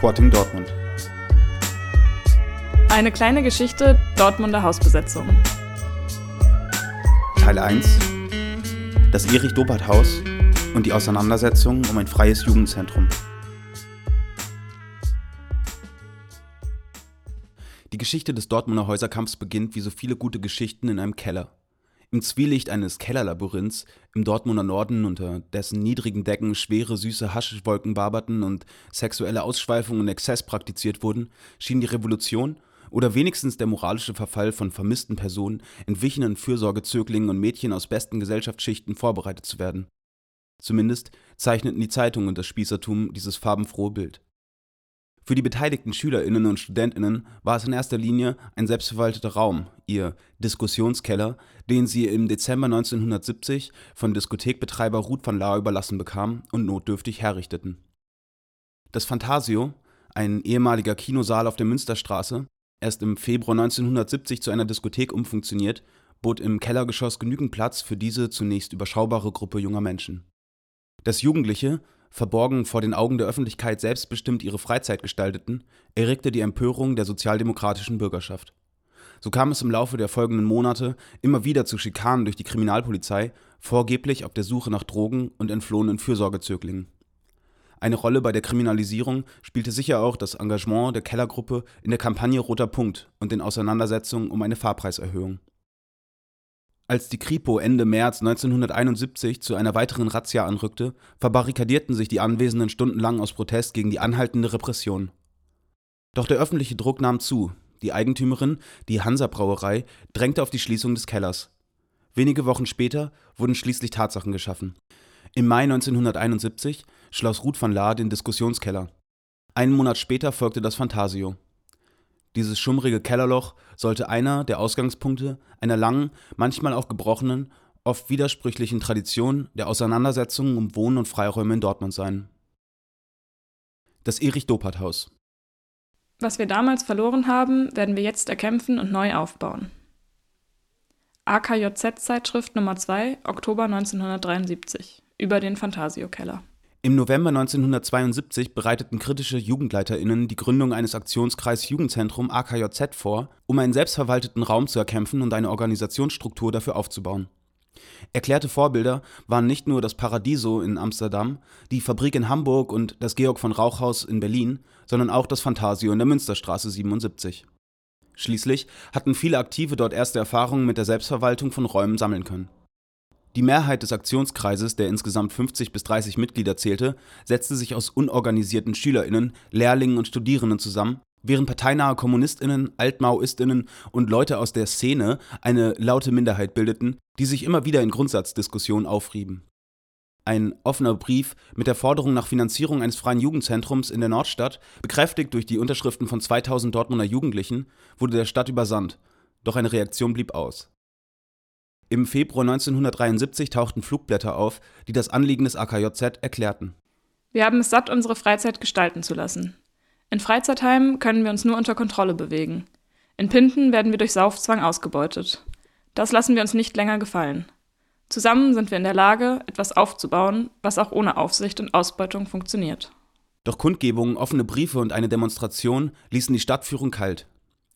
Quatting Dortmund. Eine kleine Geschichte Dortmunder Hausbesetzung. Teil 1 Das Erich-Dobert-Haus und die Auseinandersetzung um ein freies Jugendzentrum. Die Geschichte des Dortmunder Häuserkampfs beginnt wie so viele gute Geschichten in einem Keller. Im Zwielicht eines Kellerlabyrinths im Dortmunder Norden, unter dessen niedrigen Decken schwere, süße Haschwolken barberten und sexuelle Ausschweifung und Exzess praktiziert wurden, schien die Revolution oder wenigstens der moralische Verfall von vermissten Personen, entwichenen Fürsorgezöglingen und Mädchen aus besten Gesellschaftsschichten vorbereitet zu werden. Zumindest zeichneten die Zeitungen das Spießertum dieses farbenfrohe Bild. Für die beteiligten Schülerinnen und Studentinnen war es in erster Linie ein selbstverwalteter Raum, ihr Diskussionskeller, den sie im Dezember 1970 von Diskothekbetreiber Ruth van Laar überlassen bekamen und notdürftig herrichteten. Das Fantasio, ein ehemaliger Kinosaal auf der Münsterstraße, erst im Februar 1970 zu einer Diskothek umfunktioniert, bot im Kellergeschoss genügend Platz für diese zunächst überschaubare Gruppe junger Menschen. Dass Jugendliche, verborgen vor den Augen der Öffentlichkeit selbstbestimmt ihre Freizeit gestalteten, erregte die Empörung der sozialdemokratischen Bürgerschaft. So kam es im Laufe der folgenden Monate immer wieder zu Schikanen durch die Kriminalpolizei, vorgeblich auf der Suche nach Drogen und entflohenen Fürsorgezöglingen. Eine Rolle bei der Kriminalisierung spielte sicher auch das Engagement der Kellergruppe in der Kampagne Roter Punkt und den Auseinandersetzungen um eine Fahrpreiserhöhung. Als die Kripo Ende März 1971 zu einer weiteren Razzia anrückte, verbarrikadierten sich die Anwesenden stundenlang aus Protest gegen die anhaltende Repression. Doch der öffentliche Druck nahm zu. Die Eigentümerin, die Hansa Brauerei, drängte auf die Schließung des Kellers. Wenige Wochen später wurden schließlich Tatsachen geschaffen. Im Mai 1971 schloss Ruth van Laar den Diskussionskeller. Einen Monat später folgte das Fantasio. Dieses schummrige Kellerloch sollte einer der Ausgangspunkte einer langen, manchmal auch gebrochenen, oft widersprüchlichen Tradition der Auseinandersetzungen um Wohnen und Freiräume in Dortmund sein. Das Erich-Dobert-Haus. Was wir damals verloren haben, werden wir jetzt erkämpfen und neu aufbauen. AKJZ-Zeitschrift Nummer 2, Oktober 1973 über den Fantasio-Keller. Im November 1972 bereiteten kritische JugendleiterInnen die Gründung eines Aktionskreis Jugendzentrum AKJZ vor, um einen selbstverwalteten Raum zu erkämpfen und eine Organisationsstruktur dafür aufzubauen. Erklärte Vorbilder waren nicht nur das Paradiso in Amsterdam, die Fabrik in Hamburg und das Georg von Rauchhaus in Berlin, sondern auch das Fantasio in der Münsterstraße 77. Schließlich hatten viele Aktive dort erste Erfahrungen mit der Selbstverwaltung von Räumen sammeln können. Die Mehrheit des Aktionskreises, der insgesamt 50 bis 30 Mitglieder zählte, setzte sich aus unorganisierten SchülerInnen, Lehrlingen und Studierenden zusammen, während parteinahe KommunistInnen, AltmaoistInnen und Leute aus der Szene eine laute Minderheit bildeten, die sich immer wieder in Grundsatzdiskussionen aufrieben. Ein offener Brief mit der Forderung nach Finanzierung eines freien Jugendzentrums in der Nordstadt, bekräftigt durch die Unterschriften von 2000 Dortmunder Jugendlichen, wurde der Stadt übersandt, doch eine Reaktion blieb aus. Im Februar 1973 tauchten Flugblätter auf, die das Anliegen des AKJZ erklärten. Wir haben es satt, unsere Freizeit gestalten zu lassen. In Freizeitheimen können wir uns nur unter Kontrolle bewegen. In Pinten werden wir durch Saufzwang ausgebeutet. Das lassen wir uns nicht länger gefallen. Zusammen sind wir in der Lage, etwas aufzubauen, was auch ohne Aufsicht und Ausbeutung funktioniert. Doch Kundgebungen, offene Briefe und eine Demonstration ließen die Stadtführung kalt.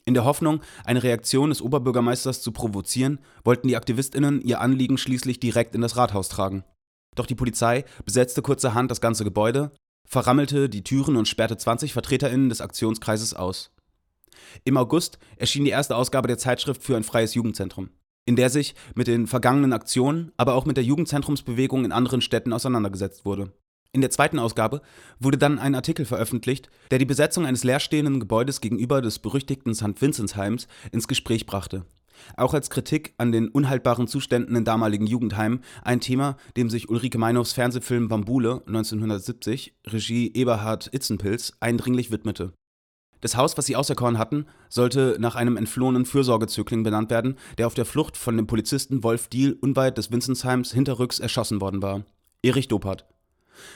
In der Hoffnung, eine Reaktion des Oberbürgermeisters zu provozieren, wollten die AktivistInnen ihr Anliegen schließlich direkt in das Rathaus tragen. Doch die Polizei besetzte kurzerhand das ganze Gebäude, verrammelte die Türen und sperrte 20 VertreterInnen des Aktionskreises aus. Im August erschien die erste Ausgabe der Zeitschrift für ein freies Jugendzentrum, in der sich mit den vergangenen Aktionen, aber auch mit der Jugendzentrumsbewegung in anderen Städten auseinandergesetzt wurde. In der zweiten Ausgabe wurde dann ein Artikel veröffentlicht, der die Besetzung eines leerstehenden Gebäudes gegenüber des berüchtigten St. Vinzensheims ins Gespräch brachte. Auch als Kritik an den unhaltbaren Zuständen in damaligen Jugendheimen, ein Thema, dem sich Ulrike Meinhoffs Fernsehfilm Bambule 1970, Regie Eberhard Itzenpilz, eindringlich widmete. Das Haus, was sie auserkoren hatten, sollte nach einem entflohenen Fürsorgezögling benannt werden, der auf der Flucht von dem Polizisten Wolf Diehl unweit des Vinzensheims hinterrücks erschossen worden war. Erich Doppert.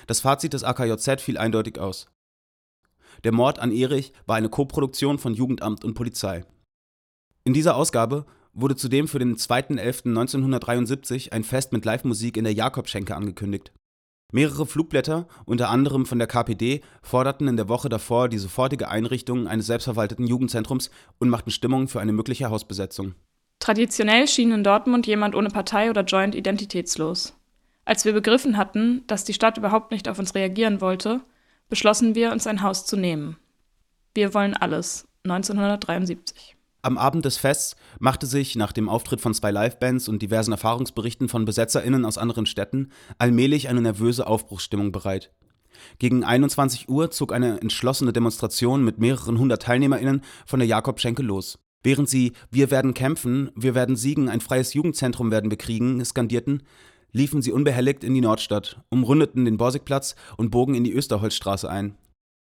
Das Fazit des AKJZ fiel eindeutig aus. Der Mord an Erich war eine Koproduktion von Jugendamt und Polizei. In dieser Ausgabe wurde zudem für den 2.11.1973 ein Fest mit Live-Musik in der Jakobschenke angekündigt. Mehrere Flugblätter, unter anderem von der KPD, forderten in der Woche davor die sofortige Einrichtung eines selbstverwalteten Jugendzentrums und machten Stimmung für eine mögliche Hausbesetzung. Traditionell schien in Dortmund jemand ohne Partei oder Joint identitätslos. Als wir begriffen hatten, dass die Stadt überhaupt nicht auf uns reagieren wollte, beschlossen wir, uns ein Haus zu nehmen. Wir wollen alles. 1973. Am Abend des Fests machte sich nach dem Auftritt von zwei Livebands und diversen Erfahrungsberichten von BesetzerInnen aus anderen Städten allmählich eine nervöse Aufbruchsstimmung bereit. Gegen 21 Uhr zog eine entschlossene Demonstration mit mehreren hundert TeilnehmerInnen von der Jakobschenke los. Während sie Wir werden kämpfen, wir werden siegen, ein freies Jugendzentrum werden wir kriegen skandierten, liefen sie unbehelligt in die Nordstadt, umrundeten den Borsigplatz und bogen in die Österholzstraße ein.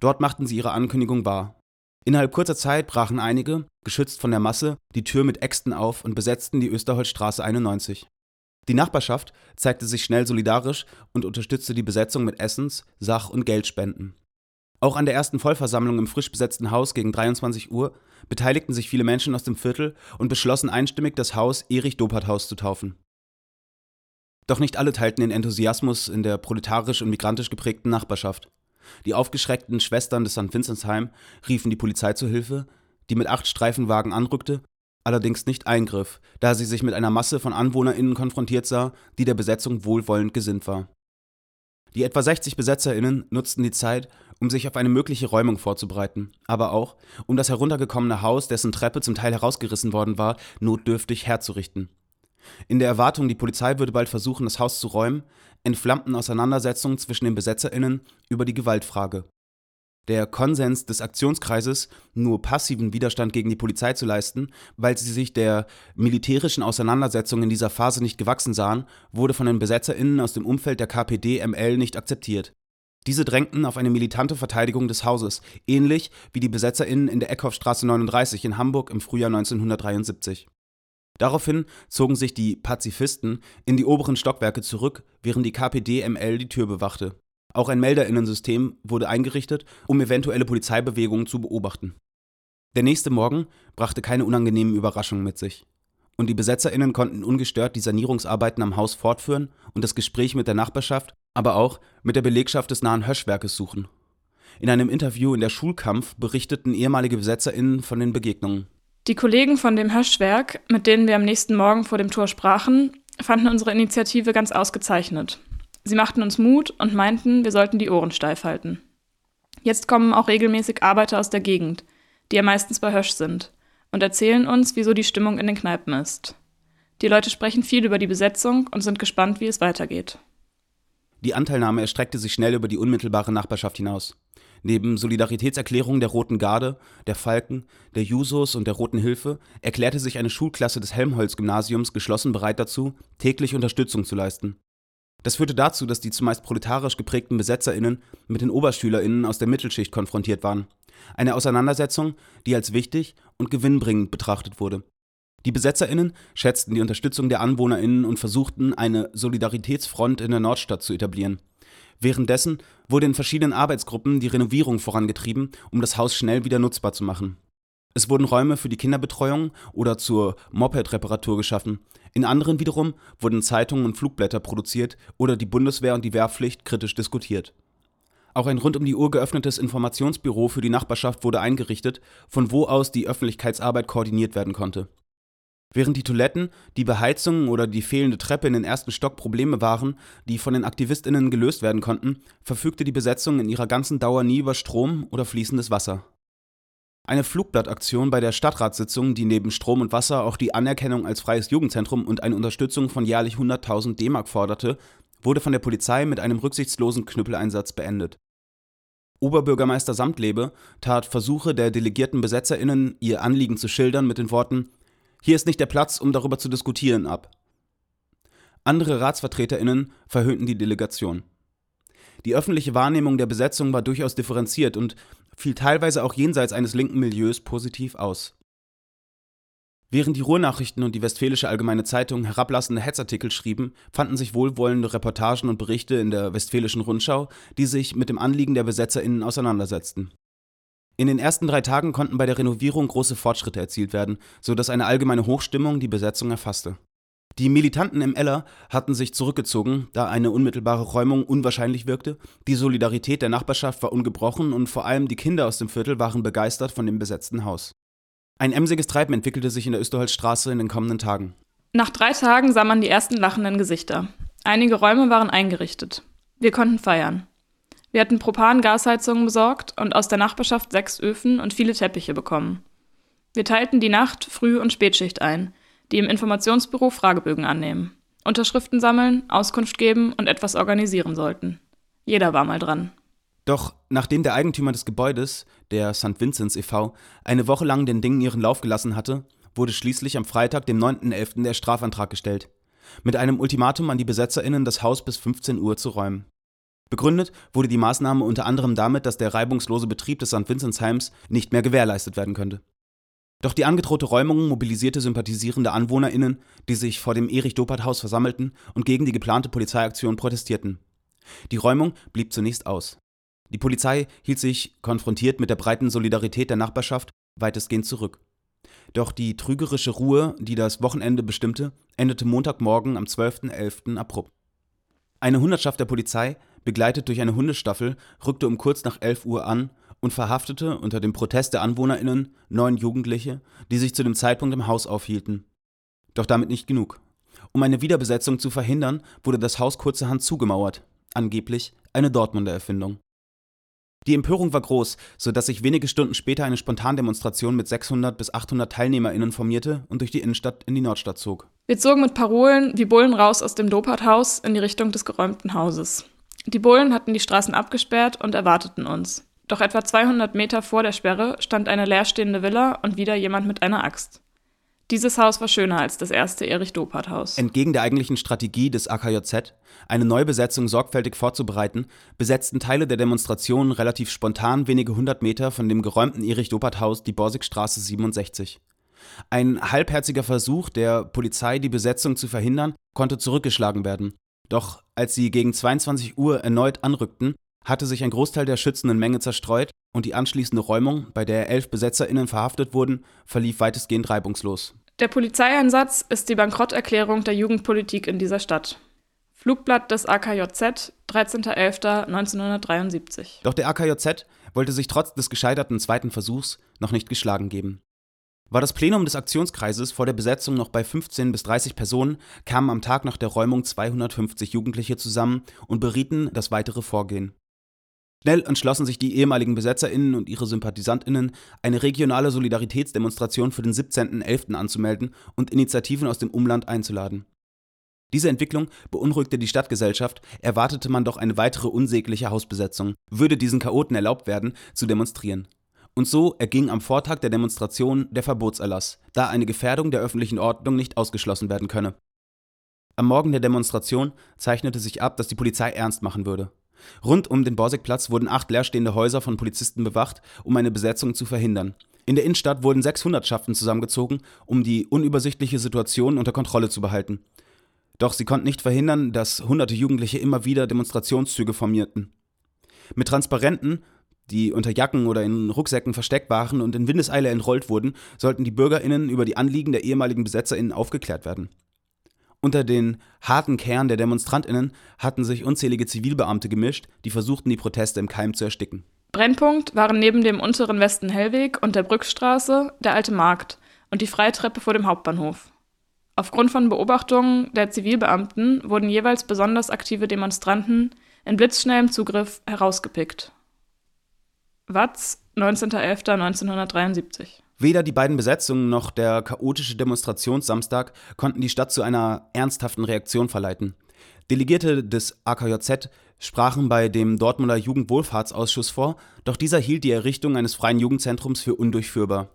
Dort machten sie ihre Ankündigung wahr. Innerhalb kurzer Zeit brachen einige, geschützt von der Masse, die Tür mit Äxten auf und besetzten die Österholzstraße 91. Die Nachbarschaft zeigte sich schnell solidarisch und unterstützte die Besetzung mit Essens-, Sach- und Geldspenden. Auch an der ersten Vollversammlung im frisch besetzten Haus gegen 23 Uhr beteiligten sich viele Menschen aus dem Viertel und beschlossen einstimmig, das Haus Erich-Dobert-Haus zu taufen. Doch nicht alle teilten den Enthusiasmus in der proletarisch und migrantisch geprägten Nachbarschaft. Die aufgeschreckten Schwestern des St. Vinzensheim riefen die Polizei zu Hilfe, die mit acht Streifenwagen anrückte, allerdings nicht eingriff, da sie sich mit einer Masse von AnwohnerInnen konfrontiert sah, die der Besetzung wohlwollend gesinnt war. Die etwa 60 BesetzerInnen nutzten die Zeit, um sich auf eine mögliche Räumung vorzubereiten, aber auch, um das heruntergekommene Haus, dessen Treppe zum Teil herausgerissen worden war, notdürftig herzurichten. In der Erwartung, die Polizei würde bald versuchen, das Haus zu räumen, entflammten Auseinandersetzungen zwischen den BesetzerInnen über die Gewaltfrage. Der Konsens des Aktionskreises, nur passiven Widerstand gegen die Polizei zu leisten, weil sie sich der militärischen Auseinandersetzung in dieser Phase nicht gewachsen sahen, wurde von den BesetzerInnen aus dem Umfeld der KPD-ML nicht akzeptiert. Diese drängten auf eine militante Verteidigung des Hauses, ähnlich wie die BesetzerInnen in der Eckhoffstraße 39 in Hamburg im Frühjahr 1973. Daraufhin zogen sich die Pazifisten in die oberen Stockwerke zurück, während die KPD-ML die Tür bewachte. Auch ein Melderinnensystem wurde eingerichtet, um eventuelle Polizeibewegungen zu beobachten. Der nächste Morgen brachte keine unangenehmen Überraschungen mit sich. Und die BesetzerInnen konnten ungestört die Sanierungsarbeiten am Haus fortführen und das Gespräch mit der Nachbarschaft, aber auch mit der Belegschaft des nahen Höschwerkes suchen. In einem Interview in der Schulkampf berichteten ehemalige BesetzerInnen von den Begegnungen. Die Kollegen von dem Höschwerk, mit denen wir am nächsten Morgen vor dem Tor sprachen, fanden unsere Initiative ganz ausgezeichnet. Sie machten uns Mut und meinten, wir sollten die Ohren steif halten. Jetzt kommen auch regelmäßig Arbeiter aus der Gegend, die ja meistens bei Hösch sind, und erzählen uns, wieso die Stimmung in den Kneipen ist. Die Leute sprechen viel über die Besetzung und sind gespannt, wie es weitergeht. Die Anteilnahme erstreckte sich schnell über die unmittelbare Nachbarschaft hinaus. Neben Solidaritätserklärungen der Roten Garde, der Falken, der Jusos und der Roten Hilfe erklärte sich eine Schulklasse des Helmholtz-Gymnasiums geschlossen bereit dazu, täglich Unterstützung zu leisten. Das führte dazu, dass die zumeist proletarisch geprägten BesetzerInnen mit den OberschülerInnen aus der Mittelschicht konfrontiert waren. Eine Auseinandersetzung, die als wichtig und gewinnbringend betrachtet wurde. Die BesetzerInnen schätzten die Unterstützung der AnwohnerInnen und versuchten, eine Solidaritätsfront in der Nordstadt zu etablieren. Währenddessen wurde in verschiedenen Arbeitsgruppen die Renovierung vorangetrieben, um das Haus schnell wieder nutzbar zu machen. Es wurden Räume für die Kinderbetreuung oder zur Moped-Reparatur geschaffen. In anderen wiederum wurden Zeitungen und Flugblätter produziert oder die Bundeswehr und die Wehrpflicht kritisch diskutiert. Auch ein rund um die Uhr geöffnetes Informationsbüro für die Nachbarschaft wurde eingerichtet, von wo aus die Öffentlichkeitsarbeit koordiniert werden konnte. Während die Toiletten, die Beheizung oder die fehlende Treppe in den ersten Stock Probleme waren, die von den AktivistInnen gelöst werden konnten, verfügte die Besetzung in ihrer ganzen Dauer nie über Strom oder fließendes Wasser. Eine Flugblattaktion bei der Stadtratssitzung, die neben Strom und Wasser auch die Anerkennung als freies Jugendzentrum und eine Unterstützung von jährlich 100.000 D-Mark forderte, wurde von der Polizei mit einem rücksichtslosen Knüppeleinsatz beendet. Oberbürgermeister Samtlebe tat Versuche der delegierten BesetzerInnen, ihr Anliegen zu schildern, mit den Worten: hier ist nicht der Platz, um darüber zu diskutieren, ab. Andere RatsvertreterInnen verhöhnten die Delegation. Die öffentliche Wahrnehmung der Besetzung war durchaus differenziert und fiel teilweise auch jenseits eines linken Milieus positiv aus. Während die Ruhrnachrichten und die Westfälische Allgemeine Zeitung herablassende Hetzartikel schrieben, fanden sich wohlwollende Reportagen und Berichte in der Westfälischen Rundschau, die sich mit dem Anliegen der BesetzerInnen auseinandersetzten. In den ersten drei Tagen konnten bei der Renovierung große Fortschritte erzielt werden, so dass eine allgemeine Hochstimmung die Besetzung erfasste. Die Militanten im Eller hatten sich zurückgezogen, da eine unmittelbare Räumung unwahrscheinlich wirkte. Die Solidarität der Nachbarschaft war ungebrochen und vor allem die Kinder aus dem Viertel waren begeistert von dem besetzten Haus. Ein emsiges Treiben entwickelte sich in der Österholzstraße in den kommenden Tagen. Nach drei Tagen sah man die ersten lachenden Gesichter. Einige Räume waren eingerichtet. Wir konnten feiern. Wir hatten Propan-Gasheizungen besorgt und aus der Nachbarschaft sechs Öfen und viele Teppiche bekommen. Wir teilten die Nacht-, Früh- und Spätschicht ein, die im Informationsbüro Fragebögen annehmen, Unterschriften sammeln, Auskunft geben und etwas organisieren sollten. Jeder war mal dran. Doch nachdem der Eigentümer des Gebäudes, der St. Vinzenz e.V., eine Woche lang den Dingen ihren Lauf gelassen hatte, wurde schließlich am Freitag, dem 9.11., der Strafantrag gestellt. Mit einem Ultimatum an die BesetzerInnen, das Haus bis 15 Uhr zu räumen. Begründet wurde die Maßnahme unter anderem damit, dass der reibungslose Betrieb des St. Vinzenzheims nicht mehr gewährleistet werden könnte. Doch die angedrohte Räumung mobilisierte sympathisierende AnwohnerInnen, die sich vor dem Erich-Dopert-Haus versammelten und gegen die geplante Polizeiaktion protestierten. Die Räumung blieb zunächst aus. Die Polizei hielt sich, konfrontiert mit der breiten Solidarität der Nachbarschaft, weitestgehend zurück. Doch die trügerische Ruhe, die das Wochenende bestimmte, endete Montagmorgen am 12.11. abrupt. Eine Hundertschaft der Polizei, begleitet durch eine Hundestaffel, rückte um kurz nach 11 Uhr an und verhaftete unter dem Protest der AnwohnerInnen neun Jugendliche, die sich zu dem Zeitpunkt im Haus aufhielten. Doch damit nicht genug. Um eine Wiederbesetzung zu verhindern, wurde das Haus kurzerhand zugemauert. Angeblich eine Dortmunder Erfindung. Die Empörung war groß, so dass sich wenige Stunden später eine Spontandemonstration mit 600 bis 800 TeilnehmerInnen formierte und durch die Innenstadt in die Nordstadt zog. Wir zogen mit Parolen wie Bullen raus aus dem Dopert-Haus in die Richtung des geräumten Hauses. Die Bullen hatten die Straßen abgesperrt und erwarteten uns. Doch etwa 200 Meter vor der Sperre stand eine leerstehende Villa und wieder jemand mit einer Axt. Dieses Haus war schöner als das erste Erich-Dopert-Haus. Entgegen der eigentlichen Strategie des AKJZ, eine Neubesetzung sorgfältig vorzubereiten, besetzten Teile der Demonstration relativ spontan wenige hundert Meter von dem geräumten Erich-Dopert-Haus die Borsigstraße 67. Ein halbherziger Versuch der Polizei, die Besetzung zu verhindern, konnte zurückgeschlagen werden. Doch als sie gegen 22 Uhr erneut anrückten, hatte sich ein Großteil der schützenden Menge zerstreut und die anschließende Räumung, bei der elf BesetzerInnen verhaftet wurden, verlief weitestgehend reibungslos. Der Polizeieinsatz ist die Bankrotterklärung der Jugendpolitik in dieser Stadt. Flugblatt des AKJZ, 13.11.1973. Doch der AKJZ wollte sich trotz des gescheiterten zweiten Versuchs noch nicht geschlagen geben. War das Plenum des Aktionskreises vor der Besetzung noch bei 15 bis 30 Personen, kamen am Tag nach der Räumung 250 Jugendliche zusammen und berieten das weitere Vorgehen. Schnell entschlossen sich die ehemaligen BesetzerInnen und ihre SympathisantInnen, eine regionale Solidaritätsdemonstration für den 17.11. anzumelden und Initiativen aus dem Umland einzuladen. Diese Entwicklung beunruhigte die Stadtgesellschaft, erwartete man doch eine weitere unsägliche Hausbesetzung, würde diesen Chaoten erlaubt werden, zu demonstrieren. Und so erging am Vortag der Demonstration der Verbotserlass, da eine Gefährdung der öffentlichen Ordnung nicht ausgeschlossen werden könne. Am Morgen der Demonstration zeichnete sich ab, dass die Polizei ernst machen würde. Rund um den Borsigplatz wurden acht leerstehende Häuser von Polizisten bewacht, um eine Besetzung zu verhindern. In der Innenstadt wurden sechs Hundertschaften zusammengezogen, um die unübersichtliche Situation unter Kontrolle zu behalten. Doch sie konnten nicht verhindern, dass hunderte Jugendliche immer wieder Demonstrationszüge formierten. Mit Transparenten die unter Jacken oder in Rucksäcken versteckt waren und in Windeseile entrollt wurden, sollten die BürgerInnen über die Anliegen der ehemaligen BesetzerInnen aufgeklärt werden. Unter den harten Kern der DemonstrantInnen hatten sich unzählige Zivilbeamte gemischt, die versuchten, die Proteste im Keim zu ersticken. Brennpunkt waren neben dem unteren Westen-Hellweg und der Brückstraße der Alte Markt und die Freitreppe vor dem Hauptbahnhof. Aufgrund von Beobachtungen der Zivilbeamten wurden jeweils besonders aktive Demonstranten in blitzschnellem Zugriff herausgepickt. Watz, 19.11.1973. Weder die beiden Besetzungen noch der chaotische Demonstrationssamstag konnten die Stadt zu einer ernsthaften Reaktion verleiten. Delegierte des AKJZ sprachen bei dem Dortmunder Jugendwohlfahrtsausschuss vor, doch dieser hielt die Errichtung eines freien Jugendzentrums für undurchführbar.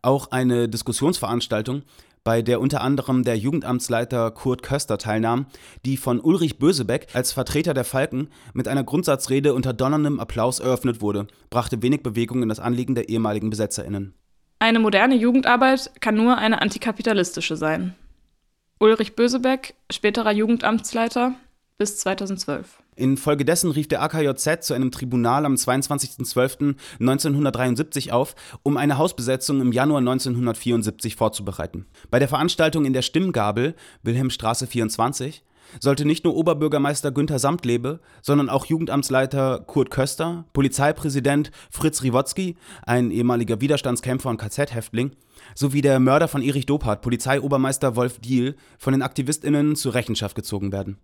Auch eine Diskussionsveranstaltung bei der unter anderem der Jugendamtsleiter Kurt Köster teilnahm, die von Ulrich Bösebeck als Vertreter der Falken mit einer Grundsatzrede unter donnerndem Applaus eröffnet wurde, brachte wenig Bewegung in das Anliegen der ehemaligen BesetzerInnen. Eine moderne Jugendarbeit kann nur eine antikapitalistische sein. Ulrich Bösebeck, späterer Jugendamtsleiter bis 2012. Infolgedessen rief der AKJZ zu einem Tribunal am 22.12.1973 auf, um eine Hausbesetzung im Januar 1974 vorzubereiten. Bei der Veranstaltung in der Stimmgabel, Wilhelmstraße 24, sollte nicht nur Oberbürgermeister Günther Samtlebe, sondern auch Jugendamtsleiter Kurt Köster, Polizeipräsident Fritz Riwotzki, ein ehemaliger Widerstandskämpfer und KZ-Häftling, sowie der Mörder von Erich Dobhardt, Polizeiobermeister Wolf Diehl, von den AktivistInnen zur Rechenschaft gezogen werden.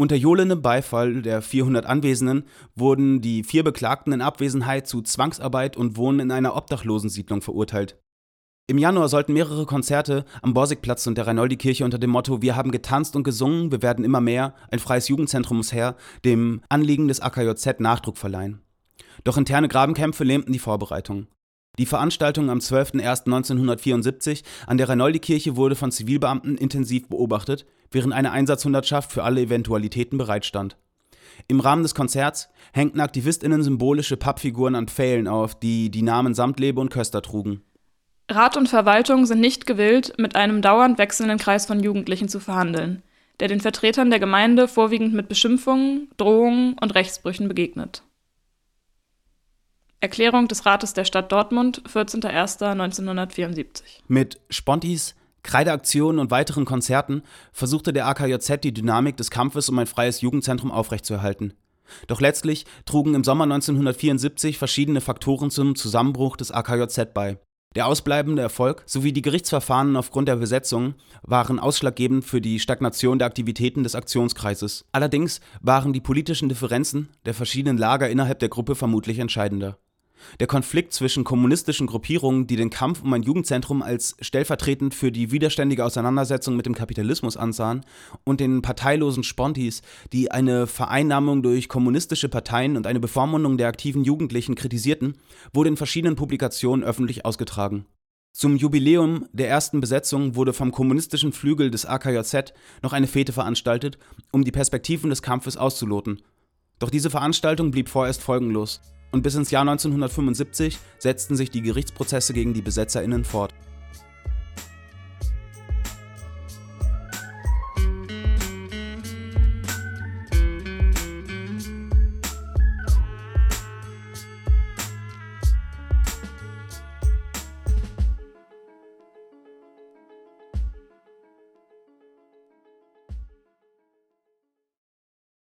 Unter johlendem Beifall der 400 Anwesenden wurden die vier Beklagten in Abwesenheit zu Zwangsarbeit und Wohnen in einer Obdachlosensiedlung verurteilt. Im Januar sollten mehrere Konzerte am Borsigplatz und der Reinoldi-Kirche unter dem Motto Wir haben getanzt und gesungen, wir werden immer mehr, ein freies Jugendzentrum muss her, dem Anliegen des AKJZ Nachdruck verleihen. Doch interne Grabenkämpfe lähmten die Vorbereitungen. Die Veranstaltung am 12.01.1974 an der Reinoldi-Kirche wurde von Zivilbeamten intensiv beobachtet, während eine Einsatzhundertschaft für alle Eventualitäten bereitstand. Im Rahmen des Konzerts hängten AktivistInnen symbolische Pappfiguren an Pfählen auf, die die Namen Samtlebe und Köster trugen. Rat und Verwaltung sind nicht gewillt, mit einem dauernd wechselnden Kreis von Jugendlichen zu verhandeln, der den Vertretern der Gemeinde vorwiegend mit Beschimpfungen, Drohungen und Rechtsbrüchen begegnet. Erklärung des Rates der Stadt Dortmund, 14.01.1974. Mit Spontis, Kreideaktionen und weiteren Konzerten versuchte der AKJZ die Dynamik des Kampfes um ein freies Jugendzentrum aufrechtzuerhalten. Doch letztlich trugen im Sommer 1974 verschiedene Faktoren zum Zusammenbruch des AKJZ bei. Der ausbleibende Erfolg sowie die Gerichtsverfahren aufgrund der Besetzung waren ausschlaggebend für die Stagnation der Aktivitäten des Aktionskreises. Allerdings waren die politischen Differenzen der verschiedenen Lager innerhalb der Gruppe vermutlich entscheidender. Der Konflikt zwischen kommunistischen Gruppierungen, die den Kampf um ein Jugendzentrum als stellvertretend für die widerständige Auseinandersetzung mit dem Kapitalismus ansahen, und den parteilosen Spontis, die eine Vereinnahmung durch kommunistische Parteien und eine Bevormundung der aktiven Jugendlichen kritisierten, wurde in verschiedenen Publikationen öffentlich ausgetragen. Zum Jubiläum der ersten Besetzung wurde vom kommunistischen Flügel des AKJZ noch eine Fete veranstaltet, um die Perspektiven des Kampfes auszuloten. Doch diese Veranstaltung blieb vorerst folgenlos und bis ins Jahr 1975 setzten sich die Gerichtsprozesse gegen die BesetzerInnen fort